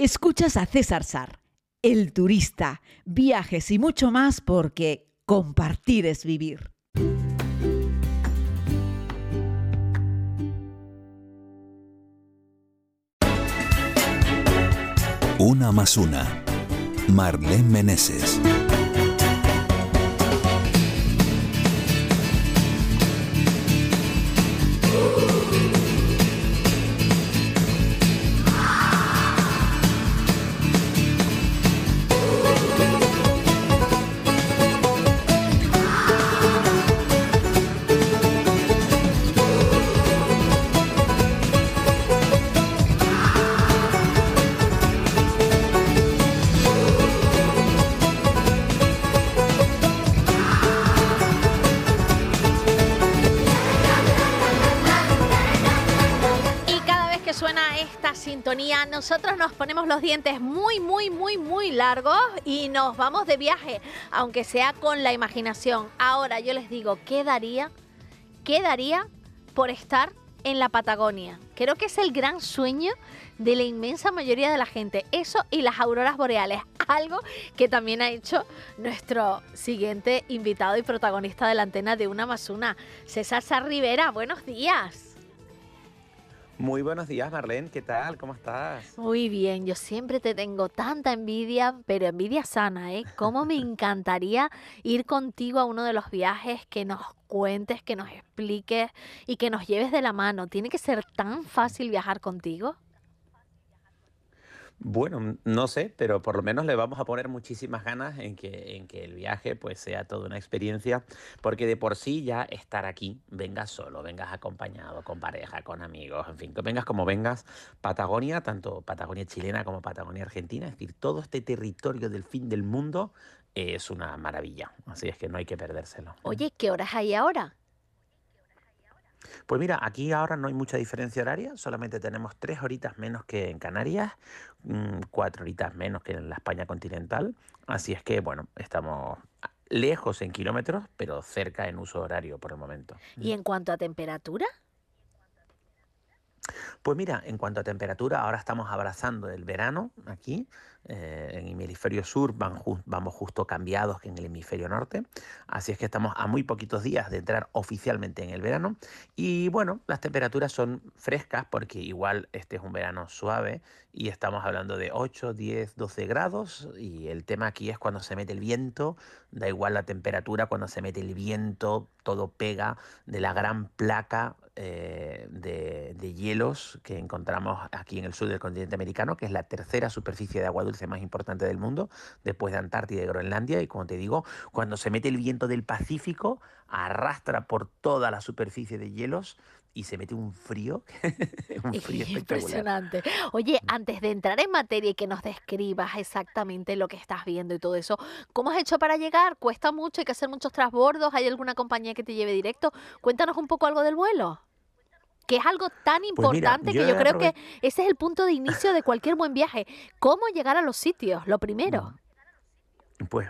Escuchas a César Sar, el turista, viajes y mucho más porque compartir es vivir. Una más una. Marlene Meneses. Nosotros nos ponemos los dientes muy, muy, muy, muy largos y nos vamos de viaje, aunque sea con la imaginación. Ahora yo les digo, ¿qué daría? ¿Qué daría por estar en la Patagonia? Creo que es el gran sueño de la inmensa mayoría de la gente. Eso y las auroras boreales. Algo que también ha hecho nuestro siguiente invitado y protagonista de la antena de Una más Una, César Sar Rivera. Buenos días. Muy buenos días, Marlene. ¿Qué tal? ¿Cómo estás? Muy bien, yo siempre te tengo tanta envidia, pero envidia sana, ¿eh? ¿Cómo me encantaría ir contigo a uno de los viajes, que nos cuentes, que nos expliques y que nos lleves de la mano? ¿Tiene que ser tan fácil viajar contigo? Bueno, no sé, pero por lo menos le vamos a poner muchísimas ganas en que, en que el viaje pues sea toda una experiencia, porque de por sí ya estar aquí, vengas solo, vengas acompañado, con pareja, con amigos, en fin, que vengas como vengas, Patagonia, tanto Patagonia chilena como Patagonia argentina, es decir, todo este territorio del fin del mundo es una maravilla, así es que no hay que perdérselo. Oye, ¿qué horas hay ahora? Pues mira, aquí ahora no hay mucha diferencia horaria, solamente tenemos tres horitas menos que en Canarias, mm, cuatro horitas menos que en la España continental, así es que bueno, estamos lejos en kilómetros, pero cerca en uso horario por el momento. ¿Y en cuanto a temperatura? Pues mira, en cuanto a temperatura, ahora estamos abrazando el verano aquí. eh, en el hemisferio sur vamos justo cambiados que en el hemisferio norte. Así es que estamos a muy poquitos días de entrar oficialmente en el verano. Y bueno, las temperaturas son frescas porque igual este es un verano suave y estamos hablando de 8, 10, 12 grados. Y el tema aquí es cuando se mete el viento, da igual la temperatura, cuando se mete el viento, todo pega de la gran placa eh, de, de hielos que encontramos aquí en el sur del continente americano, que es la tercera superficie de agua dulce más importante del mundo, después de Antártida y Groenlandia. Y como te digo, cuando se mete el viento del Pacífico, arrastra por toda la superficie de hielos y se mete un frío, un frío. Impresionante. Oye, antes de entrar en materia y que nos describas exactamente lo que estás viendo y todo eso, ¿cómo has hecho para llegar? ¿Cuesta mucho? ¿Hay que hacer muchos transbordos? ¿Hay alguna compañía que te lleve directo? Cuéntanos un poco algo del vuelo. Que es algo tan Pues mira, importante yo que yo creo que ese es el punto de inicio de cualquier buen viaje. ¿Cómo llegar a los sitios? Lo primero. Pues,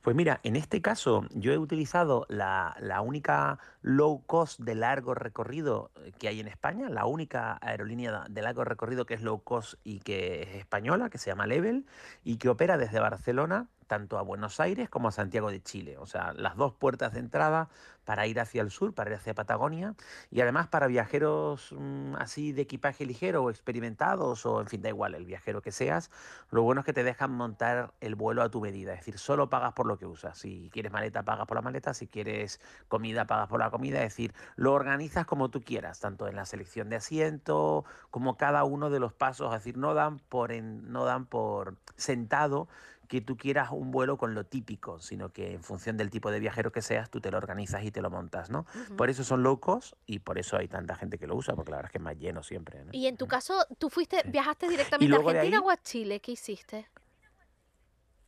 pues mira, en este caso yo he utilizado la, la única low cost de largo recorrido que hay en España, la única aerolínea de largo recorrido que es low cost y que es española, que se llama Level, y que opera desde Barcelona tanto a Buenos Aires como a Santiago de Chile. O sea, las dos puertas de entrada para ir hacia el sur, para ir hacia Patagonia, y además para viajeros mm, así de equipaje ligero o experimentados, o en fin, da igual, el viajero que seas, lo bueno es que te dejan montar el vuelo a tu medida, es decir, solo pagas por lo que usas. Si quieres maleta, pagas por la maleta, si quieres comida, pagas por la comida, es decir, lo organizas como tú quieras, tanto en la selección de asiento como cada uno de los pasos, es decir, no dan por, en- no dan por sentado que tú quieras un vuelo con lo típico, sino que en función del tipo de viajero que seas, tú te lo organizas y te lo montas, ¿no? Por eso son low cost y por eso hay tanta gente que lo usa, porque la verdad es que es más lleno siempre, ¿no? Y en tu caso, ¿tú fuiste, viajaste directamente a Argentina ahí- o a Chile? ¿Qué hiciste?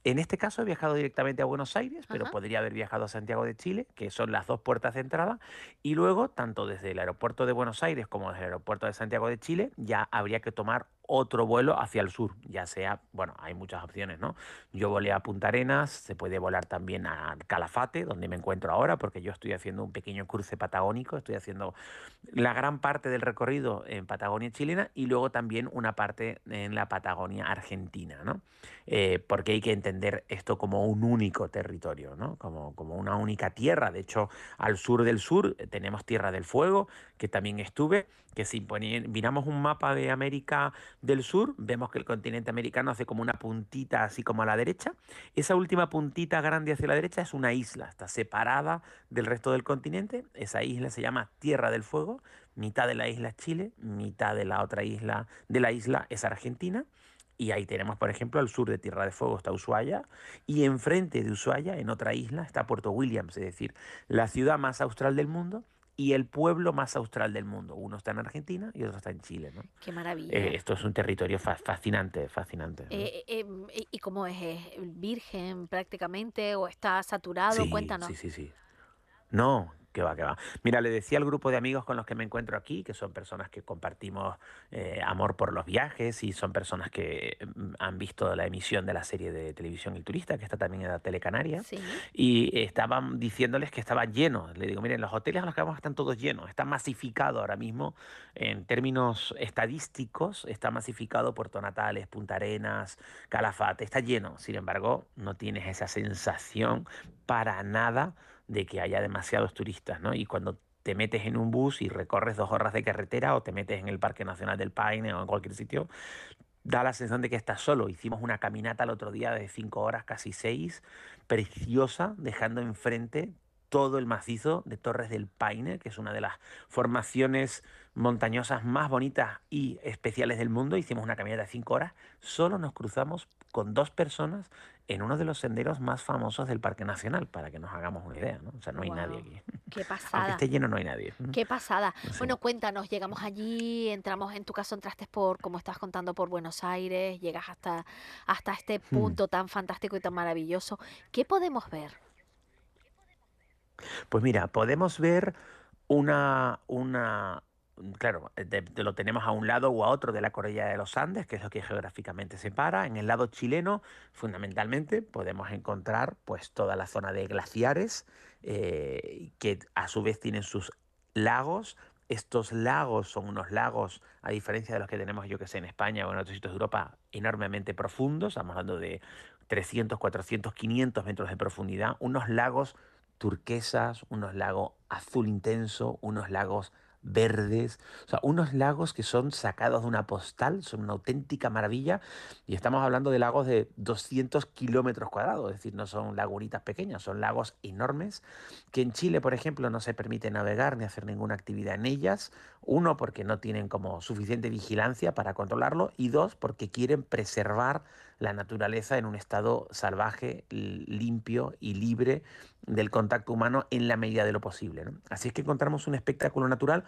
En este caso he viajado directamente a Buenos Aires, pero Ajá. podría haber viajado a Santiago de Chile, que son las dos puertas de entrada, y luego, tanto desde el aeropuerto de Buenos Aires como desde el aeropuerto de Santiago de Chile, ya habría que tomar otro vuelo hacia el sur, ya sea, bueno, hay muchas opciones, ¿no? Yo volé a Punta Arenas, se puede volar también a Calafate, donde me encuentro ahora, porque yo estoy haciendo un pequeño cruce patagónico, estoy haciendo la gran parte del recorrido en Patagonia chilena y luego también una parte en la Patagonia argentina, ¿no? Eh, porque hay que entender esto como un único territorio, ¿no? Como, como una única tierra. De hecho, al sur del sur eh, tenemos Tierra del Fuego, que también estuve, que si miramos un mapa de América del Sur, vemos que el continente americano hace como una puntita así como a la derecha. Esa última puntita grande hacia la derecha es una isla, está separada del resto del continente. Esa isla se llama Tierra del Fuego. Mitad de la isla es Chile, mitad de la otra isla de la isla es Argentina. Y ahí tenemos, por ejemplo, al sur de Tierra de Fuego está Ushuaia y enfrente de Ushuaia, en otra isla, está Puerto Williams, es decir, la ciudad más austral del mundo y el pueblo más austral del mundo. Uno está en Argentina y otro está en Chile. ¿no? Qué maravilla. Eh, esto es un territorio fascinante, fascinante. Eh, eh, ¿Y cómo es? ¿Virgen prácticamente o está saturado? Cuéntanos. Sí, sí, sí. No, que va, que va. Mira, le decía al grupo de amigos con los que me encuentro aquí, que son personas que compartimos eh, amor por los viajes y son personas que mm, han visto la emisión de la serie de televisión El Turista, que está también en la Telecanaria, y estaban diciéndoles que estaba lleno. Le digo, miren, los hoteles a los que vamos están todos llenos, está masificado ahora mismo en términos estadísticos, está masificado Puerto Natales, Punta Arenas, Calafate, está lleno. Sin embargo, no tienes esa sensación para nada de que haya demasiados turistas, ¿no? Y cuando te metes en un bus y recorres dos horas de carretera o te metes en el Parque Nacional del Paine o en cualquier sitio, da la sensación de que estás solo. Hicimos una caminata el otro día de cinco horas, casi seis, preciosa, dejando enfrente todo el macizo de Torres del Paine, que es una de las formaciones montañosas más bonitas y especiales del mundo. Hicimos una caminata de cinco horas, solo nos cruzamos con dos personas en uno de los senderos más famosos del Parque Nacional, para que nos hagamos una idea, ¿no? O sea, no hay nadie aquí. Qué pasada. Aunque esté lleno, no hay nadie. Qué pasada. Bueno, cuéntanos, llegamos allí, entramos, en tu caso entraste por, como estás contando, por Buenos Aires, llegas hasta, hasta este hmm. punto tan fantástico y tan maravilloso. ¿Qué podemos ver? Pues mira, podemos ver una, una, claro, lo tenemos a un lado o a otro de la cordillera de los Andes, que es lo que geográficamente separa. En el lado chileno, fundamentalmente, podemos encontrar pues toda la zona de glaciares, eh, que a su vez tienen sus lagos. Estos lagos son unos lagos, a diferencia de los que tenemos, yo que sé, en España o en otros sitios de Europa, enormemente profundos. Estamos hablando de 300, 400, 500 metros de profundidad. Unos lagos turquesas, unos lagos azul intenso, unos lagos verdes, o sea, unos lagos que son sacados de una postal, son una auténtica maravilla, y estamos hablando de lagos de 200 kilómetros cuadrados, es decir, no son lagunitas pequeñas, son lagos enormes, que en Chile, por ejemplo, no se permite navegar ni hacer ninguna actividad en ellas, uno, porque no tienen como suficiente vigilancia para controlarlo, y dos, porque quieren preservar la naturaleza en un estado salvaje, limpio y libre del contacto humano en la medida de lo posible. Así es que encontramos un espectáculo natural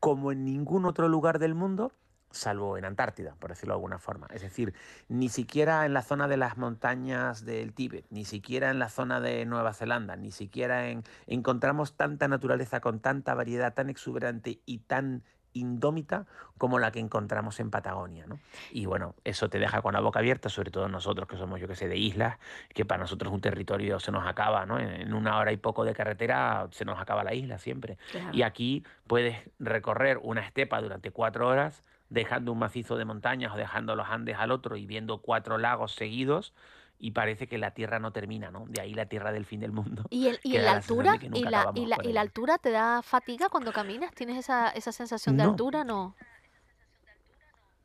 como en ningún otro lugar del mundo, salvo en Antártida, por decirlo de alguna forma. Es decir, ni siquiera en la zona de las montañas del Tíbet, ni siquiera en la zona de Nueva Zelanda, ni siquiera en, encontramos tanta naturaleza con tanta variedad tan exuberante y tan indómita como la que encontramos en Patagonia. ¿no? Y bueno, eso te deja con la boca abierta, sobre todo nosotros que somos, yo que sé, de islas, que para nosotros un territorio se nos acaba, ¿no? En una hora y poco de carretera se nos acaba la isla siempre. Y aquí puedes recorrer una estepa durante cuatro horas, dejando un macizo de montañas o dejando los Andes al otro y viendo cuatro lagos seguidos y parece que la Tierra no termina, ¿no? De ahí la Tierra del fin del mundo. ¿Y, el, y la altura? ¿Y la, y, la, ¿Y la, altura te da fatiga cuando caminas? ¿Tienes esa, esa sensación de altura? No.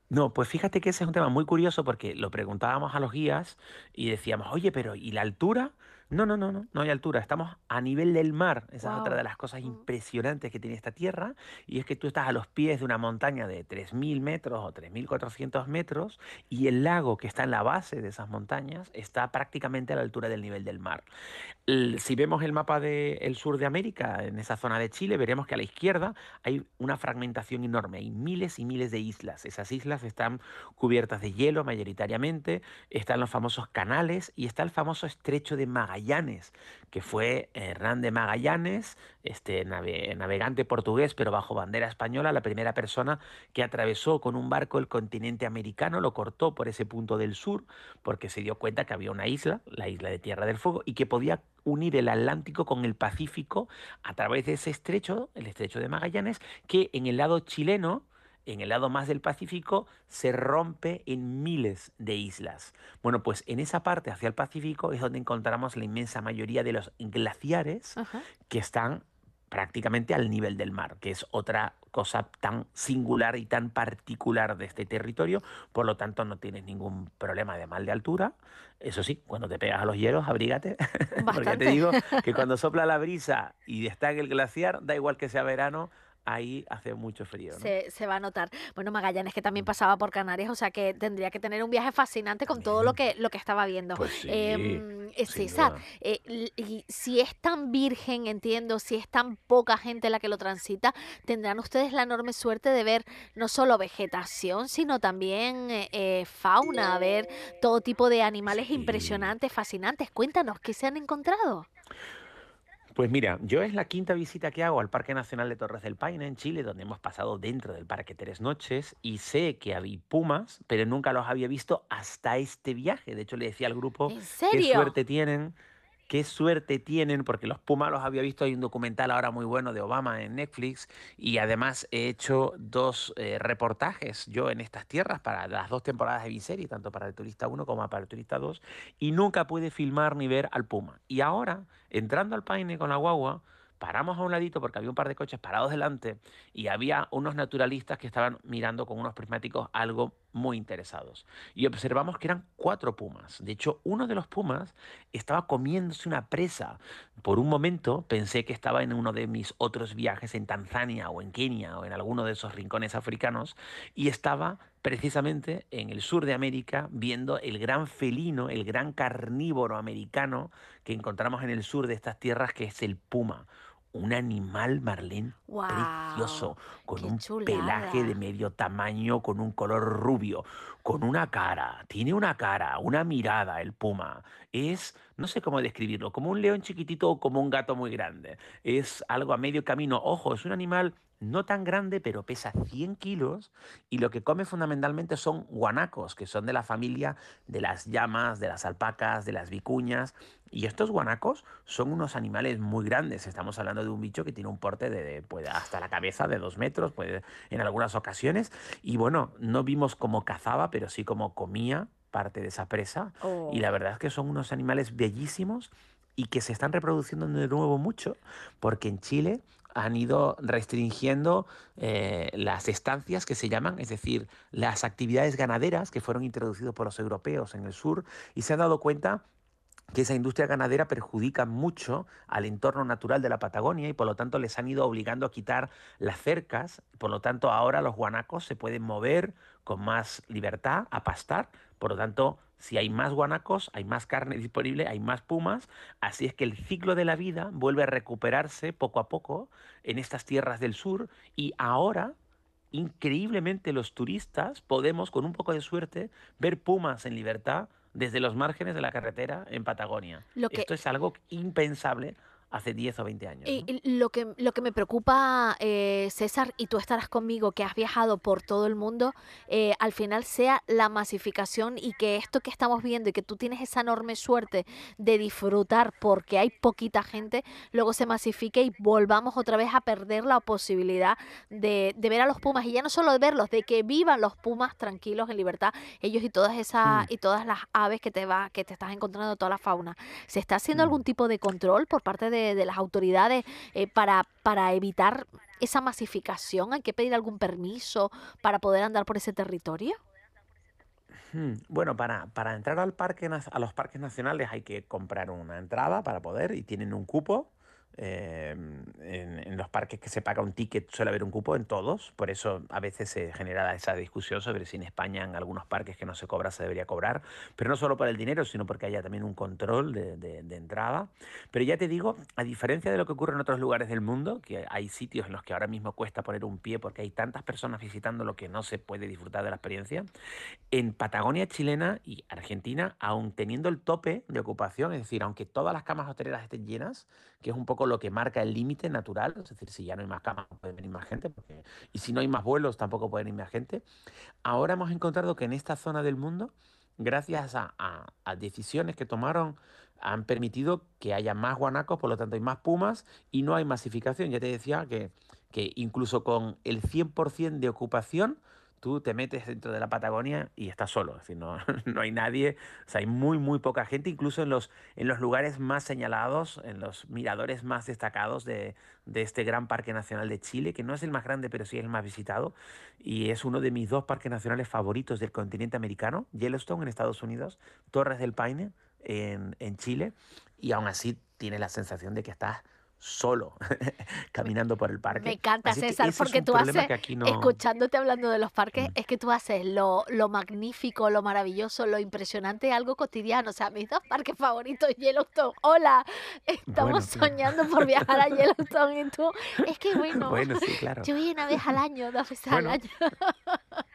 No, pues fíjate que ese es un tema muy curioso porque lo preguntábamos a los guías y decíamos, oye, pero ¿y la altura? No, no, no, no, no hay altura. Estamos a nivel del mar. Esa es otra de las cosas impresionantes que tiene esta tierra. Y es que tú estás a los pies de una montaña de 3.000 metros o 3.400 metros y el lago que está en la base de esas montañas está prácticamente a la altura del nivel del mar. si vemos el mapa del sur de América, en esa zona de Chile, veremos que a la izquierda hay una fragmentación enorme. Hay miles y miles de islas. Esas islas están cubiertas de hielo mayoritariamente. Están los famosos canales y está el famoso estrecho de Magallanes Que fue Hernán de Magallanes, este navegante portugués, pero bajo bandera española, la primera persona que atravesó con un barco el continente americano, lo cortó por ese punto del sur, porque se dio cuenta que había una isla, la isla de Tierra del Fuego, y que podía unir el Atlántico con el Pacífico a través de ese estrecho, el estrecho de Magallanes, que en el lado chileno, en el lado más del Pacífico, se rompe en miles de islas. Bueno, pues en esa parte hacia el Pacífico es donde encontramos la inmensa mayoría de los glaciares que están prácticamente al nivel del mar, que es otra cosa tan singular y tan particular de este territorio, por lo tanto no tienes ningún problema de mal de altura. Eso sí, cuando te pegas a los hielos, abrígate, porque te digo que cuando sopla la brisa y está en el glaciar, da igual que sea verano, ahí hace mucho frío. Se, se, va a notar. Bueno, Magallanes que también pasaba por Canarias, o sea que tendría que tener un viaje fascinante con todo lo que, lo que estaba viendo. Pues em, eh, César, eh, y si es tan virgen, entiendo, si es tan poca gente la que lo transita, tendrán ustedes la enorme suerte de ver no solo vegetación, sino también eh, fauna, ver todo tipo de animales impresionantes, fascinantes. Cuéntanos, ¿qué se han encontrado? Pues mira, yo es la quinta visita que hago al Parque Nacional de Torres del Paine en Chile, donde hemos pasado dentro del parque tres noches y sé que había pumas, pero nunca los había visto hasta este viaje. De hecho, le decía al grupo qué suerte tienen qué suerte tienen, porque los Pumas los había visto, hay un documental ahora muy bueno de Obama en Netflix y además he hecho dos eh, reportajes yo en estas tierras para las dos temporadas de Viserie, tanto para el Turista 1 como para el Turista 2, y nunca pude filmar ni ver al Puma. Y ahora, entrando al Paine con la guagua, paramos a un ladito porque había un par de coches parados delante y había unos naturalistas que estaban mirando con unos prismáticos algo muy interesados. Y observamos que eran cuatro pumas. De hecho, uno de los pumas estaba comiéndose una presa. Por un momento pensé que estaba en uno de mis otros viajes en Tanzania o en Kenia o en alguno de esos rincones africanos y estaba precisamente en el sur de América viendo el gran felino, el gran carnívoro americano que encontramos en el sur de estas tierras que es el puma un animal marlén precioso, con un pelaje de medio tamaño, con un color rubio, con una cara, tiene una cara, una mirada el puma. Es, no sé cómo describirlo, como un león chiquitito o como un gato muy grande. Es algo a medio camino. Ojo, es un animal no tan grande, pero pesa 100 kilos y lo que come fundamentalmente son guanacos, que son de la familia de las llamas, de las alpacas, de las vicuñas. Y estos guanacos son unos animales muy grandes. Estamos hablando de un bicho que tiene un porte de, pues, hasta la cabeza de dos metros, pues, en algunas ocasiones. Y bueno, no vimos cómo cazaba, pero sí cómo comía parte de esa presa. Y la oh. verdad es que son unos animales bellísimos y que se están reproduciendo de nuevo mucho, porque en Chile han ido restringiendo eh, las estancias que se llaman, es decir, las actividades ganaderas que fueron introducidas por los europeos en el sur y se han dado cuenta que esa industria ganadera perjudica mucho al entorno natural de la Patagonia y por lo tanto les han ido obligando a quitar las cercas, por lo tanto ahora los guanacos se pueden mover con más libertad a pastar, por lo tanto si hay más guanacos, hay más carne disponible, hay más pumas, así es que el ciclo de la vida vuelve a recuperarse poco a poco en estas tierras del sur y ahora increíblemente los turistas podemos con un poco de suerte ver pumas en libertad desde los márgenes de la carretera en Patagonia. Esto es algo impensable hace 10 o 20 años. Y lo, que, lo que me preocupa, eh, César, y tú estarás conmigo, que has viajado por todo el mundo, eh, al final sea la masificación y que esto que estamos viendo y que tú tienes esa enorme suerte de disfrutar porque hay poquita gente, luego se masifique y volvamos otra vez a perder la posibilidad de, ver a los pumas. Y ya no solo de verlos, de que vivan los pumas tranquilos en libertad, ellos y todas esas, mm. y todas las aves que te va, que te estás encontrando, toda la fauna. ¿Se está haciendo mm. algún tipo de control por parte de de, las autoridades eh, para, para evitar esa masificación? ¿Hay que pedir algún permiso para poder andar por ese territorio? Hmm, bueno, para, para entrar al parque, a los parques nacionales hay que comprar una entrada para poder y tienen un cupo Em, en, los parques que se paga un ticket suele haber un cupo en todos, por eso a veces se genera esa discusión sobre si en España en algunos parques que no se cobra se debería cobrar, pero no solo por el dinero, sino porque haya también un control de, de entrada. Pero ya te digo, a diferencia de lo que ocurre en otros lugares del mundo, que hay sitios en los que ahora mismo cuesta poner un pie porque hay tantas personas visitando lo que no se puede disfrutar de la experiencia, en Patagonia chilena y Argentina, aún teniendo el tope de ocupación, es decir, aunque todas las camas hoteleras estén llenas, que es un poco lo que marca el límite natural, es decir, si ya no hay más camas, no puede venir más gente, y si no hay más vuelos, tampoco puede venir más gente. Ahora hemos encontrado que en esta zona del mundo, gracias a, decisiones que tomaron, han permitido que haya más guanacos, por lo tanto hay más pumas y no hay masificación. Ya te decía que, que incluso con el 100% de ocupación, tú te metes dentro de la Patagonia y estás solo, es decir, no, no, hay nadie, o sea, hay muy, muy poca gente, incluso en los, en los lugares más señalados, en los miradores más destacados de, de, este gran Parque Nacional de Chile, que no es el más grande, pero sí es el más visitado, y es uno de mis dos parques nacionales favoritos del continente americano, Yellowstone en Estados Unidos, Torres del Paine en, en Chile, y aún así tienes la sensación de que estás solo caminando por el parque. Me encanta, César, porque tú haces, escuchándote hablando de los parques, mm. es que tú haces lo, lo, magnífico, lo maravilloso, lo impresionante, algo cotidiano. O sea, mis dos parques favoritos, Yellowstone. Hola, estamos soñando por viajar a Yellowstone y tú, es que bueno, bueno sí, claro. yo voy una vez al año, dos veces al año.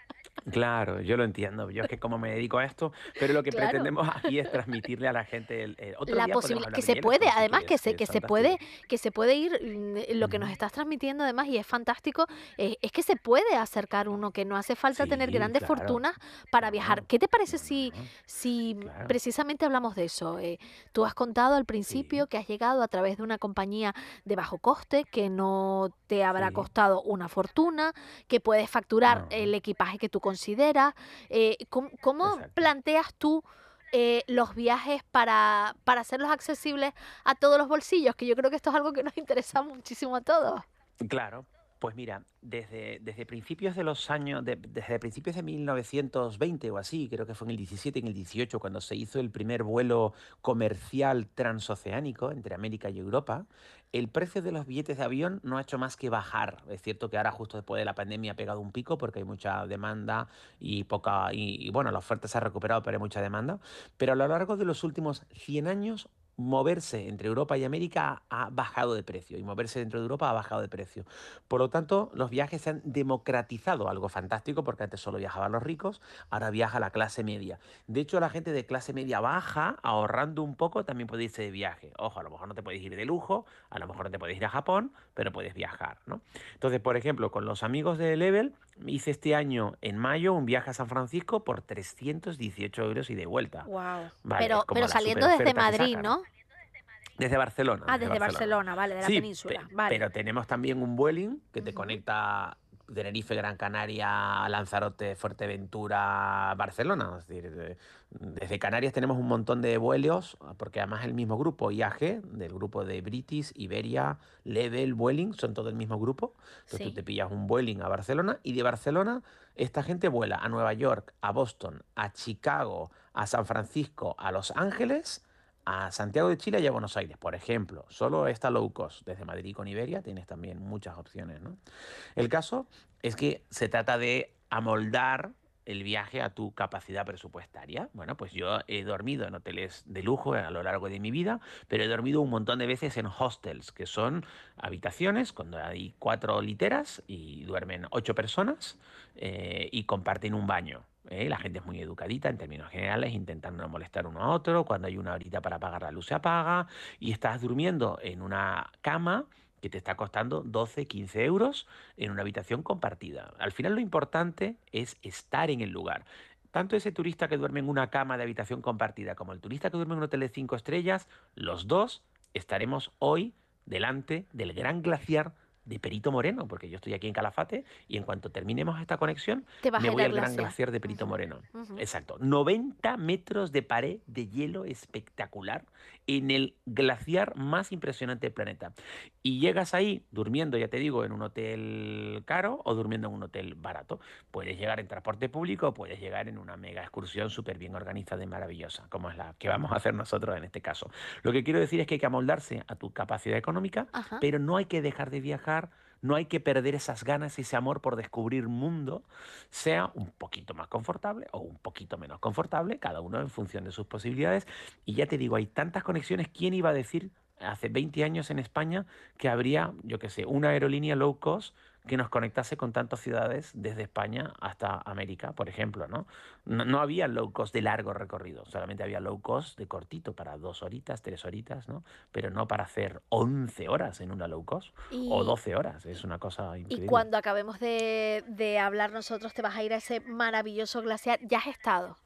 Claro, yo lo entiendo. Yo es que como me dedico a esto, pero lo que pretendemos aquí es transmitirle a la gente el, la posibilidad que se puede, además que se que se puede que se puede ir mm, lo que nos estás transmitiendo además y es fantástico eh, es que se puede acercar uno que no hace falta tener grandes fortunas para viajar. ¿Qué te parece si si precisamente hablamos de eso? Eh, tú has contado al principio que has llegado a través de una compañía de bajo coste que no te habrá costado una fortuna, que puedes facturar el equipaje que tú consideras. Eh, ¿Cómo, planteas tú eh, los viajes para, para hacerlos accesibles a todos los bolsillos? Que yo creo que esto es algo que nos interesa muchísimo a todos. Claro, pues mira, desde, desde principios de los años, desde principios de 1920 o así, creo que fue en el 17 y en el 18, cuando se hizo el primer vuelo comercial transoceánico entre América y Europa, el precio de los billetes de avión no ha hecho más que bajar. Es cierto que ahora justo después de la pandemia ha pegado un pico porque hay mucha demanda y poca y, bueno, la oferta se ha recuperado, pero hay mucha demanda. Pero a lo largo de los últimos 100 años moverse entre Europa y América ha bajado de precio y moverse dentro de Europa ha bajado de precio. Por lo tanto, los viajes se han democratizado, algo fantástico porque antes solo viajaban los ricos, ahora viaja la clase media. De hecho, la gente de clase media baja, ahorrando un poco, también puede irse de viaje. Ojo, a lo mejor no te puedes ir de lujo, a lo mejor no te puedes ir a Japón, pero puedes viajar, ¿no? Entonces, por ejemplo, con los amigos de Level, hice este año en mayo un viaje a San Francisco por 318 euros y de vuelta. Wow. pero pero saliendo desde Madrid, ¿no? Desde Barcelona. Ah, desde, Barcelona. vale, de la península. vale. Pero tenemos también un Vueling que te conecta Tenerife, Gran Canaria, Lanzarote, Fuerteventura, Barcelona. Es decir, desde Canarias tenemos un montón de vuelos, porque además el mismo grupo, IAG, del grupo de British, Iberia, Level, Vueling, son todo el mismo grupo. Entonces tú te pillas un Vueling a Barcelona y de Barcelona esta gente vuela a Nueva York, a Boston, a Chicago, a San Francisco, a Los Ángeles a Santiago de Chile y a Buenos Aires, por ejemplo. Solo esta low cost desde Madrid con Iberia tienes también muchas opciones. ¿no? El caso es que se trata de amoldar el viaje a tu capacidad presupuestaria. Bueno, pues yo he dormido en hoteles de lujo a lo largo de mi vida, pero he dormido un montón de veces en hostels, que son habitaciones cuando hay cuatro literas y duermen ocho personas eh, y comparten un baño. ¿eh? La gente es muy educadita en términos generales, intentando no molestar uno a otro. Cuando hay una horita para apagar la luz se apaga y estás durmiendo en una cama que te está costando 12, 15 euros en una habitación compartida. Al final lo importante es estar en el lugar. Tanto ese turista que duerme en una cama de habitación compartida como el turista que duerme en un hotel de 5 estrellas, los dos estaremos hoy delante del gran glaciar de Perito Moreno, porque yo estoy aquí en Calafate y en cuanto terminemos esta conexión, me voy al gran glaciar. de Perito Moreno. Exacto. 90 metros de pared de hielo espectacular en el glaciar más impresionante del planeta. Y llegas ahí durmiendo, ya te digo, en un hotel caro o durmiendo en un hotel barato. Puedes llegar en transporte público o puedes llegar en una mega excursión súper bien organizada y maravillosa, como es la que vamos a hacer nosotros en este caso. Lo que quiero decir es que hay que amoldarse a tu capacidad económica, Ajá. pero no hay que dejar de viajar, no hay que perder esas ganas, ese amor por descubrir mundo, sea un poquito más confortable o un poquito menos confortable, cada uno en función de sus posibilidades. Y ya te digo, hay tantas conexiones, ¿quién iba a decir hace 20 años en España que habría, yo qué sé, una aerolínea low cost que nos conectase con tantas ciudades desde España hasta América, por ejemplo, ¿no? No, no había low cost de largo recorrido, solamente había low cost de cortito para dos horitas, tres horitas, ¿no? Pero no para hacer 11 horas en una low cost Y, o 12 horas, es una cosa y increíble. cuando acabemos de, de hablar nosotros, te vas a ir a ese maravilloso glaciar. Ya has estado.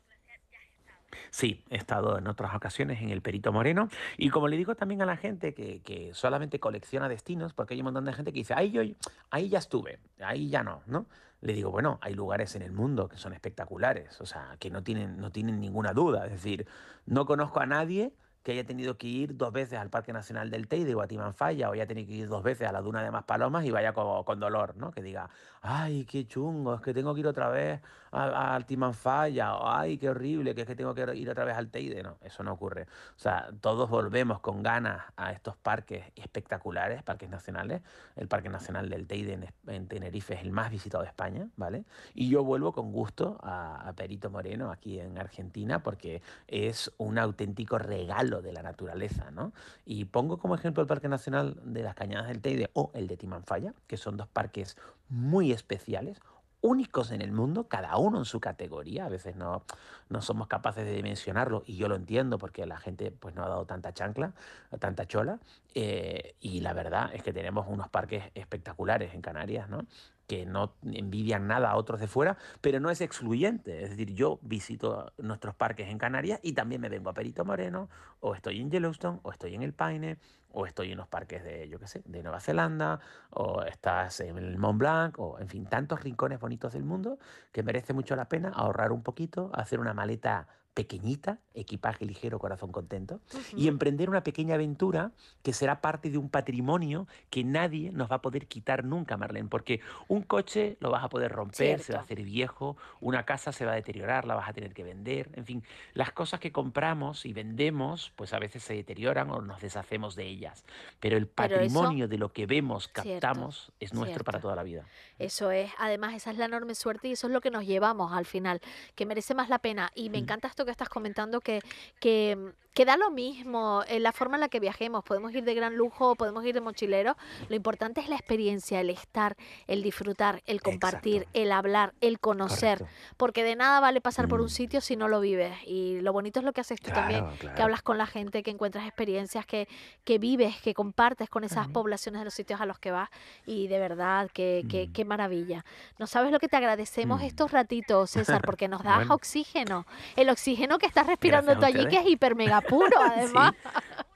Sí, he estado en otras ocasiones en el Perito Moreno y como le digo también a la gente que, que solamente colecciona destinos, porque hay un montón de gente que dice, ahí, yo, ahí ya estuve, ahí ya no, ¿no? Le digo, bueno, hay lugares en el mundo que son espectaculares, o sea, que no tienen, no tienen ninguna duda, es decir, no conozco a nadie que haya tenido que ir dos veces al Parque Nacional del Teide o a Timanfaya o haya tenido que ir dos veces a la Duna de Maspalomas y vaya con, con dolor, ¿no? Que diga, ay, qué chungo, es que tengo que ir otra vez al Timanfaya, o ay, qué horrible, que es que tengo que ir otra vez al Teide. No, eso no ocurre. O sea, todos volvemos con ganas a estos parques espectaculares, parques nacionales. El Parque Nacional del Teide en Tenerife es el más visitado de España, ¿vale? Y yo vuelvo con gusto a, a Perito Moreno, aquí en Argentina, porque es un auténtico regalo de la naturaleza, ¿no? Y pongo como ejemplo el Parque Nacional de las Cañadas del Teide o el de Timanfaya, que son dos parques muy especiales, únicos en el mundo, cada uno en su categoría. A veces no, no somos capaces de dimensionarlo y yo lo entiendo porque la gente pues, no ha dado tanta chancla, tanta chola. eh, y la verdad es que tenemos unos parques espectaculares en Canarias, ¿no? Que no envidian nada a otros de fuera, pero no es excluyente. Es decir, yo visito nuestros parques en Canarias y también me vengo a Perito Moreno, o estoy en Yellowstone, o estoy en El Paine, o estoy en los parques de, yo qué sé, de Nueva Zelanda, o estás en el Mont Blanc, o en fin, tantos rincones bonitos del mundo que merece mucho la pena ahorrar un poquito, hacer una maleta pequeñita, equipaje ligero, corazón contento, y emprender una pequeña aventura que será parte de un patrimonio que nadie nos va a poder quitar nunca, Marlene, porque un coche lo vas a poder romper, se va a Cierto. hacer viejo, una casa se va a deteriorar, la vas a tener que vender, en fin, las cosas que compramos y vendemos, pues a veces se deterioran o nos deshacemos de ellas, pero el Pero eso- patrimonio de lo que vemos, Cierto, captamos, es nuestro para cierto. toda la vida. Eso es, además esa es la enorme suerte y eso es lo que nos llevamos al final, que merece más la pena. Y me Mm. encanta esto que estás comentando, que, que, que da lo mismo en la forma en la que viajemos. Podemos ir de gran lujo, podemos ir de mochilero. Lo importante es la experiencia, el estar, el disfrutar, el compartir, Exacto. el hablar, el conocer. Correcto. Porque de nada vale pasar por un Mm. sitio si no lo vives. Y lo bonito es lo que haces tú también, Claro, que hablas con la gente, que encuentras experiencias, que, que vives, que compartes con esas poblaciones de los sitios a los que vas. Y de verdad, que, que- Mm. qué maravilla. No sabes lo que te agradecemos Mm. estos ratitos, César, porque nos das Bueno. oxígeno. El oxígeno que estás respirando Gracias tú allí, que es hiper mega puro, además. Sí,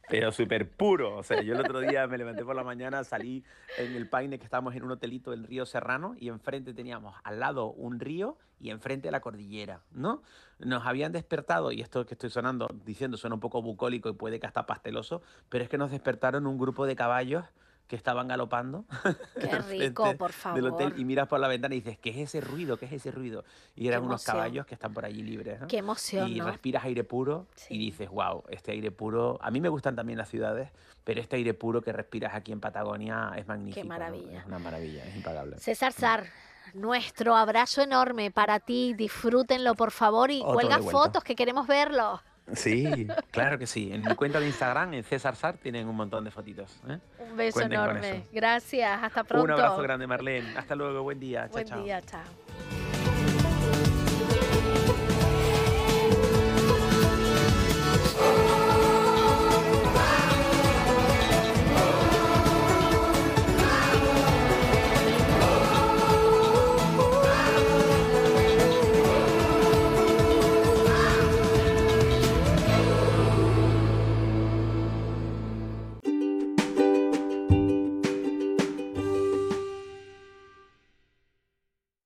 pero súper puro. O sea, yo el otro día me levanté por la mañana, salí en el Paine, que estábamos en un hotelito del río Serrano, y enfrente teníamos al lado un río y enfrente la cordillera, ¿no? Nos habían despertado, y esto que estoy sonando, diciendo, suena un poco bucólico y puede que hasta pasteloso, pero es que nos despertaron un grupo de caballos que estaban galopando Qué rico, por del hotel favor. y miras por la ventana y dices, ¿qué es ese ruido? ¿Qué es ese ruido? Y eran unos caballos que están por allí libres, ¿no? Qué emoción, y ¿no? respiras aire puro Sí. y dices, wow, este aire puro. A mí me gustan también las ciudades, pero este aire puro que respiras aquí en Patagonia es magnífico. ¿no? maravilla. Es una maravilla, es impagable. César Sar, nuestro abrazo enorme para ti. Disfrútenlo, por favor, y Otro cuelga fotos que queremos verlo. Sí, claro que sí. En mi cuenta de Instagram, en César Sar, tienen un montón de fotitos. ¿eh? Un beso Cuenten enorme. Gracias, hasta pronto. Un abrazo grande, Marlene. Hasta luego, buen día. Chao, Buen chao. día, chao.